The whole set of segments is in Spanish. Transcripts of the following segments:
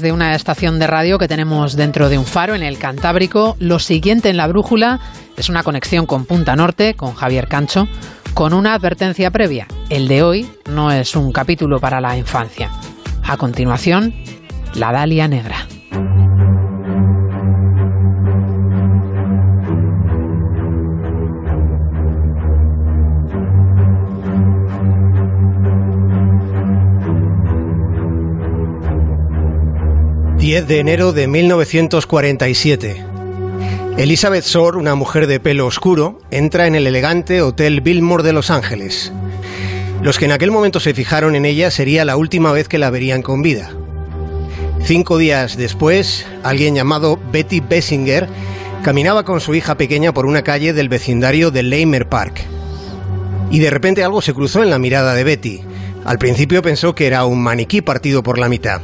de una estación de radio que tenemos dentro de un faro en el Cantábrico. Lo siguiente en la brújula es una conexión con Punta Norte, con Javier Cancho, con una advertencia previa. El de hoy no es un capítulo para la infancia. A continuación, la Dalia Negra. 10 de enero de 1947. Elizabeth Shore, una mujer de pelo oscuro, entra en el elegante Hotel Billmore de Los Ángeles. Los que en aquel momento se fijaron en ella sería la última vez que la verían con vida. Cinco días después, alguien llamado Betty Bessinger caminaba con su hija pequeña por una calle del vecindario de Leimer Park. Y de repente algo se cruzó en la mirada de Betty. Al principio pensó que era un maniquí partido por la mitad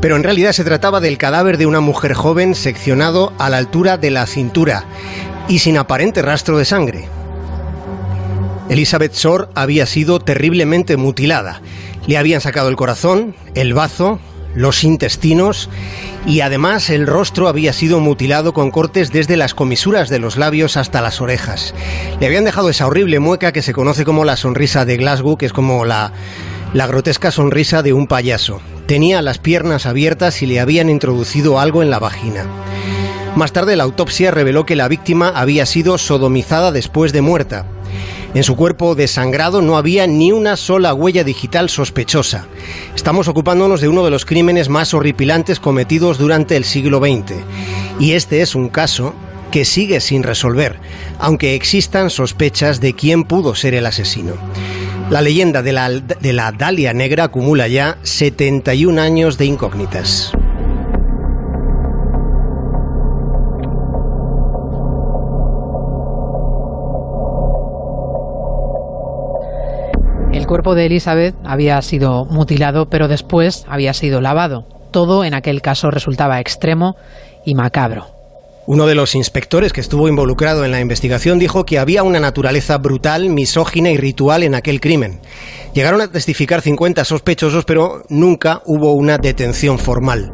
pero en realidad se trataba del cadáver de una mujer joven seccionado a la altura de la cintura y sin aparente rastro de sangre. Elizabeth Shore había sido terriblemente mutilada. Le habían sacado el corazón, el bazo, los intestinos y además el rostro había sido mutilado con cortes desde las comisuras de los labios hasta las orejas. Le habían dejado esa horrible mueca que se conoce como la sonrisa de Glasgow, que es como la, la grotesca sonrisa de un payaso. Tenía las piernas abiertas y le habían introducido algo en la vagina. Más tarde la autopsia reveló que la víctima había sido sodomizada después de muerta. En su cuerpo desangrado no había ni una sola huella digital sospechosa. Estamos ocupándonos de uno de los crímenes más horripilantes cometidos durante el siglo XX. Y este es un caso que sigue sin resolver, aunque existan sospechas de quién pudo ser el asesino. La leyenda de la, de la Dalia Negra acumula ya 71 años de incógnitas. El cuerpo de Elizabeth había sido mutilado, pero después había sido lavado. Todo en aquel caso resultaba extremo y macabro. Uno de los inspectores que estuvo involucrado en la investigación dijo que había una naturaleza brutal, misógina y ritual en aquel crimen. Llegaron a testificar 50 sospechosos, pero nunca hubo una detención formal.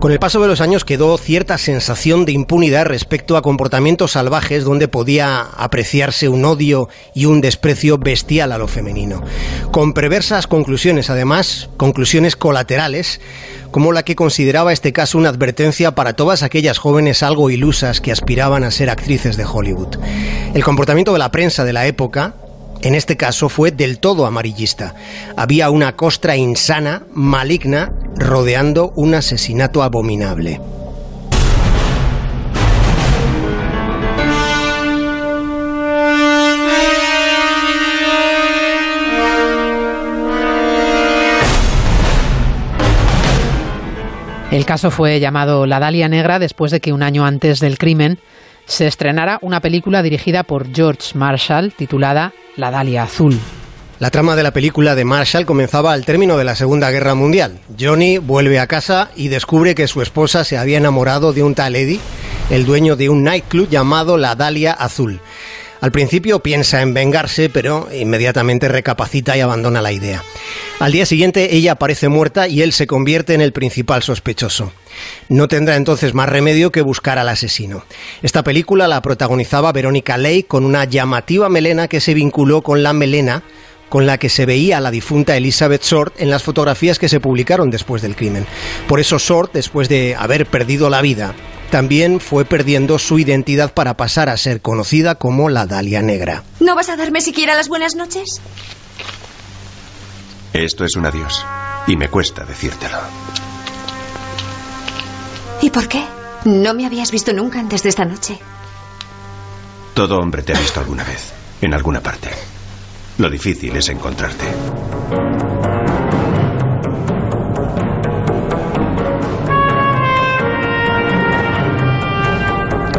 Con el paso de los años quedó cierta sensación de impunidad respecto a comportamientos salvajes donde podía apreciarse un odio y un desprecio bestial a lo femenino. Con perversas conclusiones, además, conclusiones colaterales, como la que consideraba este caso una advertencia para todas aquellas jóvenes algo ilusas que aspiraban a ser actrices de Hollywood. El comportamiento de la prensa de la época, en este caso fue del todo amarillista. Había una costra insana, maligna, rodeando un asesinato abominable. El caso fue llamado La Dalia Negra después de que un año antes del crimen se estrenara una película dirigida por George Marshall titulada La Dalia Azul. La trama de la película de Marshall comenzaba al término de la Segunda Guerra Mundial. Johnny vuelve a casa y descubre que su esposa se había enamorado de un tal Eddie, el dueño de un nightclub llamado La Dalia Azul. Al principio piensa en vengarse, pero inmediatamente recapacita y abandona la idea. Al día siguiente ella aparece muerta y él se convierte en el principal sospechoso. No tendrá entonces más remedio que buscar al asesino. Esta película la protagonizaba Verónica Ley con una llamativa melena que se vinculó con la melena con la que se veía a la difunta Elizabeth Short en las fotografías que se publicaron después del crimen. Por eso Short, después de haber perdido la vida, también fue perdiendo su identidad para pasar a ser conocida como la Dalia Negra. ¿No vas a darme siquiera las buenas noches? Esto es un adiós. Y me cuesta decírtelo. ¿Y por qué? No me habías visto nunca antes de esta noche. Todo hombre te ha visto alguna vez, en alguna parte. Lo difícil es encontrarte.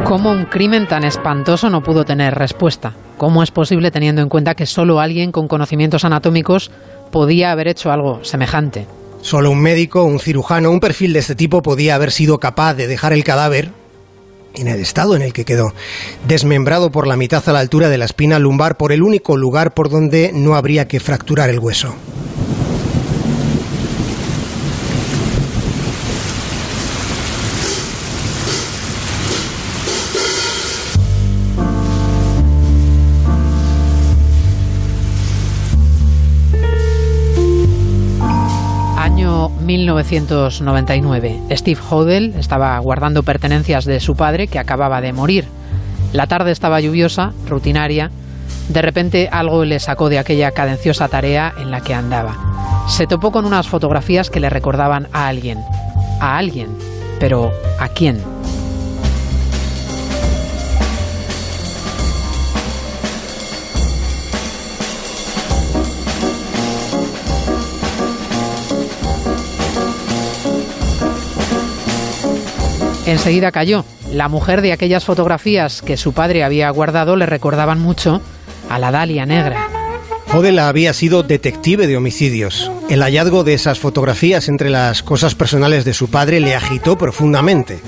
¿Cómo un crimen tan espantoso no pudo tener respuesta? ¿Cómo es posible teniendo en cuenta que solo alguien con conocimientos anatómicos podía haber hecho algo semejante? Solo un médico, un cirujano, un perfil de este tipo podía haber sido capaz de dejar el cadáver en el estado en el que quedó, desmembrado por la mitad a la altura de la espina lumbar por el único lugar por donde no habría que fracturar el hueso. 1999. Steve Hodel estaba guardando pertenencias de su padre que acababa de morir. La tarde estaba lluviosa, rutinaria. De repente algo le sacó de aquella cadenciosa tarea en la que andaba. Se topó con unas fotografías que le recordaban a alguien. A alguien. Pero ¿a quién? Enseguida cayó. La mujer de aquellas fotografías que su padre había guardado le recordaban mucho a la Dalia negra. Hodel había sido detective de homicidios. El hallazgo de esas fotografías entre las cosas personales de su padre le agitó profundamente.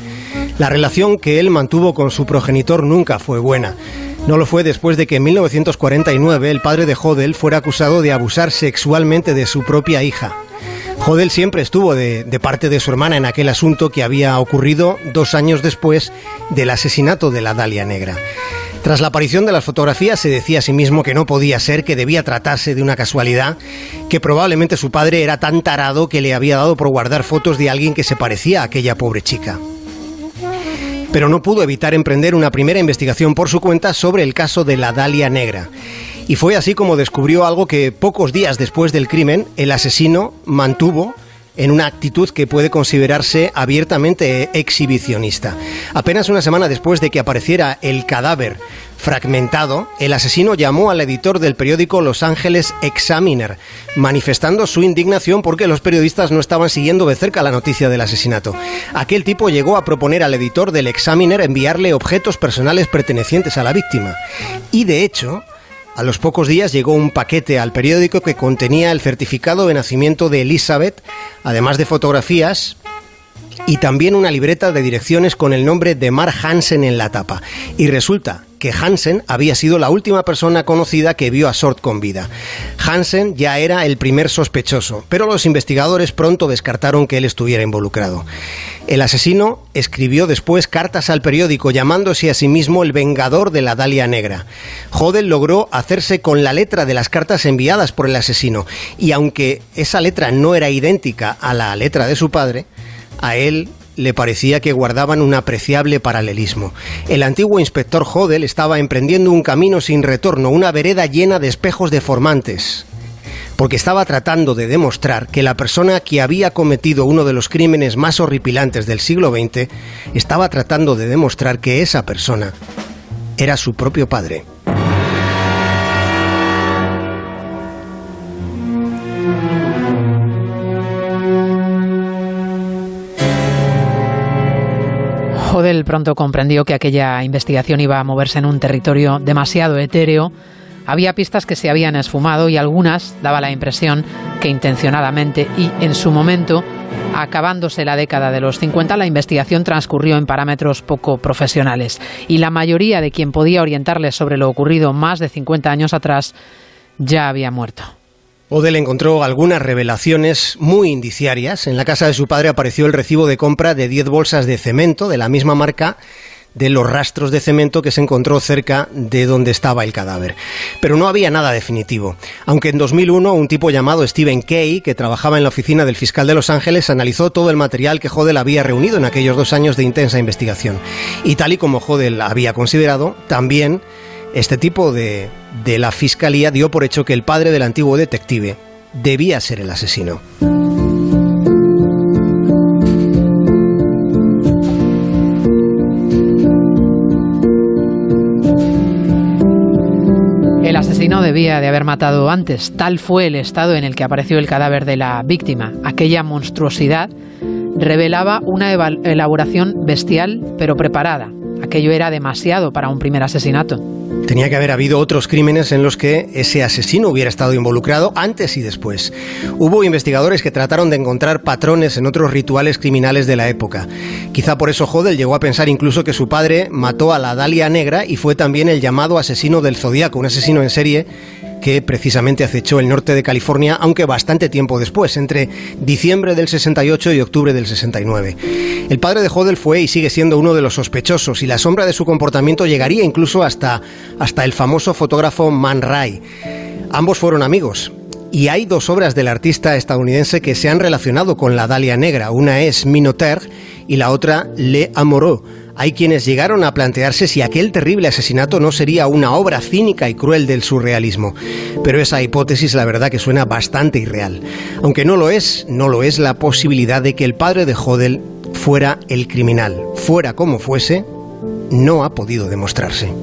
La relación que él mantuvo con su progenitor nunca fue buena. No lo fue después de que en 1949 el padre de Hodel fuera acusado de abusar sexualmente de su propia hija. Hodel siempre estuvo de, parte de su hermana en aquel asunto que había ocurrido dos años después del asesinato de la Dalia Negra. Tras la aparición de las fotografías se decía a sí mismo que no podía ser, que debía tratarse de una casualidad, que probablemente su padre era tan tarado que le había dado por guardar fotos de alguien que se parecía a aquella pobre chica. Pero no pudo evitar emprender una primera investigación por su cuenta sobre el caso de la Dalia Negra. Y fue así como descubrió algo que pocos días después del crimen el asesino mantuvo en una actitud que puede considerarse abiertamente exhibicionista. Apenas una semana después de que apareciera el cadáver fragmentado, el asesino llamó al editor del periódico Los Ángeles Examiner, manifestando su indignación porque los periodistas no estaban siguiendo de cerca la noticia del asesinato. Aquel tipo llegó a proponer al editor del Examiner enviarle objetos personales pertenecientes a la víctima. Y de hecho, a los pocos días llegó un paquete al periódico que contenía el certificado de nacimiento de Elizabeth, además de fotografías y también una libreta de direcciones con el nombre de Mark Hansen en la tapa. Y resulta que Hansen había sido la última persona conocida que vio a Sort con vida. Hansen ya era el primer sospechoso, pero los investigadores pronto descartaron que él estuviera involucrado. El asesino escribió después cartas al periódico llamándose a sí mismo el vengador de la Dalia Negra. Hodel logró hacerse con la letra de las cartas enviadas por el asesino, y aunque esa letra no era idéntica a la letra de su padre, a él le parecía que guardaban un apreciable paralelismo. El antiguo inspector Hodel estaba emprendiendo un camino sin retorno, una vereda llena de espejos deformantes, porque estaba tratando de demostrar que la persona que había cometido uno de los crímenes más horripilantes del siglo XX estaba tratando de demostrar que esa persona era su propio padre. Hodel pronto comprendió que aquella investigación iba a moverse en un territorio demasiado etéreo. Había pistas que se habían esfumado y algunas daba la impresión que intencionadamente y en su momento, acabándose la década de los 50, la investigación transcurrió en parámetros poco profesionales y la mayoría de quien podía orientarles sobre lo ocurrido más de 50 años atrás ya había muerto. Odell encontró algunas revelaciones muy indiciarias. En la casa de su padre apareció el recibo de compra de 10 bolsas de cemento de la misma marca de los rastros de cemento que se encontró cerca de donde estaba el cadáver. Pero no había nada definitivo. Aunque en 2001 un tipo llamado Stephen Kay, que trabajaba en la oficina del fiscal de Los Ángeles, analizó todo el material que Hodel había reunido en aquellos dos años de intensa investigación. Y tal y como Hodel había considerado, también este tipo de, de la fiscalía dio por hecho que el padre del antiguo detective debía ser el asesino. El asesino debía de haber matado antes. Tal fue el estado en el que apareció el cadáver de la víctima. Aquella monstruosidad revelaba una elaboración bestial pero preparada. Aquello era demasiado para un primer asesinato. Tenía que haber habido otros crímenes en los que ese asesino hubiera estado involucrado antes y después. Hubo investigadores que trataron de encontrar patrones en otros rituales criminales de la época. Quizá por eso Hodel llegó a pensar incluso que su padre mató a la Dalia Negra y fue también el llamado asesino del Zodíaco, un asesino en serie que precisamente acechó el norte de California, aunque bastante tiempo después, entre diciembre del 68 y octubre del 69. El padre de Hodel fue y sigue siendo uno de los sospechosos y la sombra de su comportamiento llegaría incluso hasta, hasta el famoso fotógrafo Man Ray. Ambos fueron amigos. y hay dos obras del artista estadounidense que se han relacionado con la Dalia Negra. Una es Minotaur y la otra Le Amoureux. Hay quienes llegaron a plantearse si aquel terrible asesinato no sería una obra cínica y cruel del surrealismo. Pero esa hipótesis la verdad que suena bastante irreal. Aunque no lo es, no lo es la posibilidad de que el padre de Hodel fuera el criminal. Fuera como fuese, no ha podido demostrarse.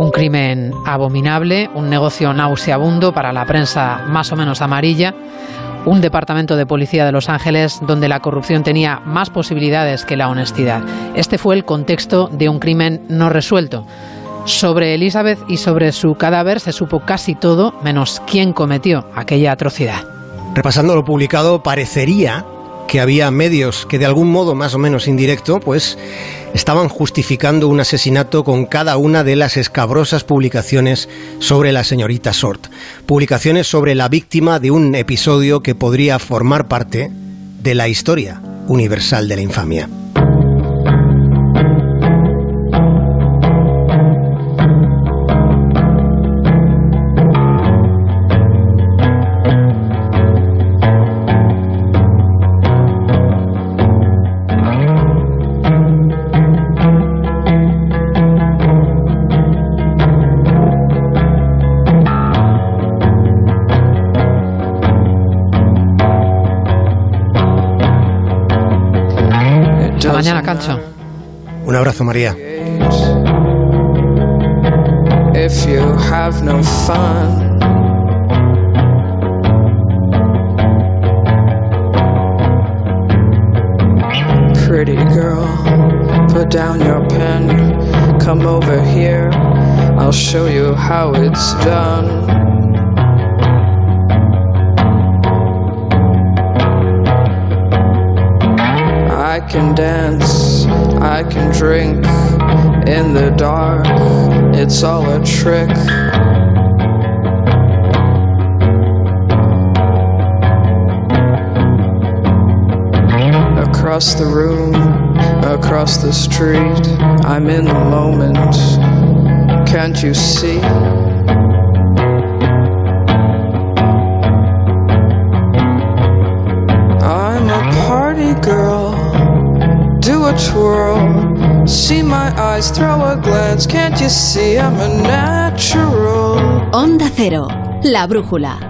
Un crimen abominable, un negocio nauseabundo para la prensa más o menos amarilla, un departamento de policía de Los Ángeles donde la corrupción tenía más posibilidades que la honestidad. Este fue el contexto de un crimen no resuelto. Sobre Elizabeth y sobre su cadáver se supo casi todo, menos quién cometió aquella atrocidad. Repasando lo publicado, parecería que había medios que de algún modo más o menos indirecto, pues estaban justificando un asesinato con cada una de las escabrosas publicaciones sobre la señorita Sort. Publicaciones sobre la víctima de un episodio que podría formar parte de la historia universal de la infamia. Abrazo, María. If you have no fun, pretty girl, put down your pen, come over here, I'll show you how it's done. I can dance, I can drink in the dark, it's all a trick. Across the room, across the street, I'm in the moment. Can't you see? Twirl. See my eyes, throw a glance. Can't you see I'm a natural? Onda Cero, la brújula.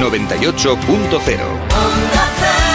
98.0.